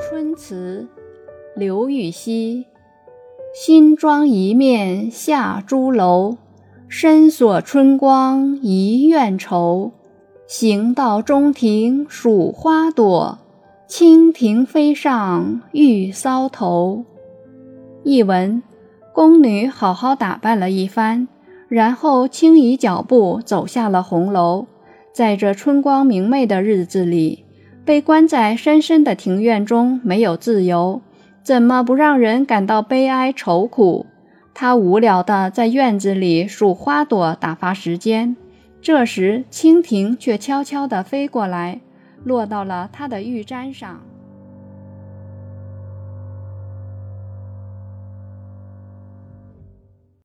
春词，刘禹锡。新妆一面下朱楼，深锁春光一院愁。行到中庭数花朵，蜻蜓飞上玉搔头。译文：宫女好好打扮了一番，然后轻移脚步走下了红楼。在这春光明媚的日子里，被关在深深的庭院中，没有自由，怎么不让人感到悲哀愁苦？他无聊地在院子里数花朵打发时间。这时，蜻蜓却悄悄地飞过来，落到了他的玉簪上。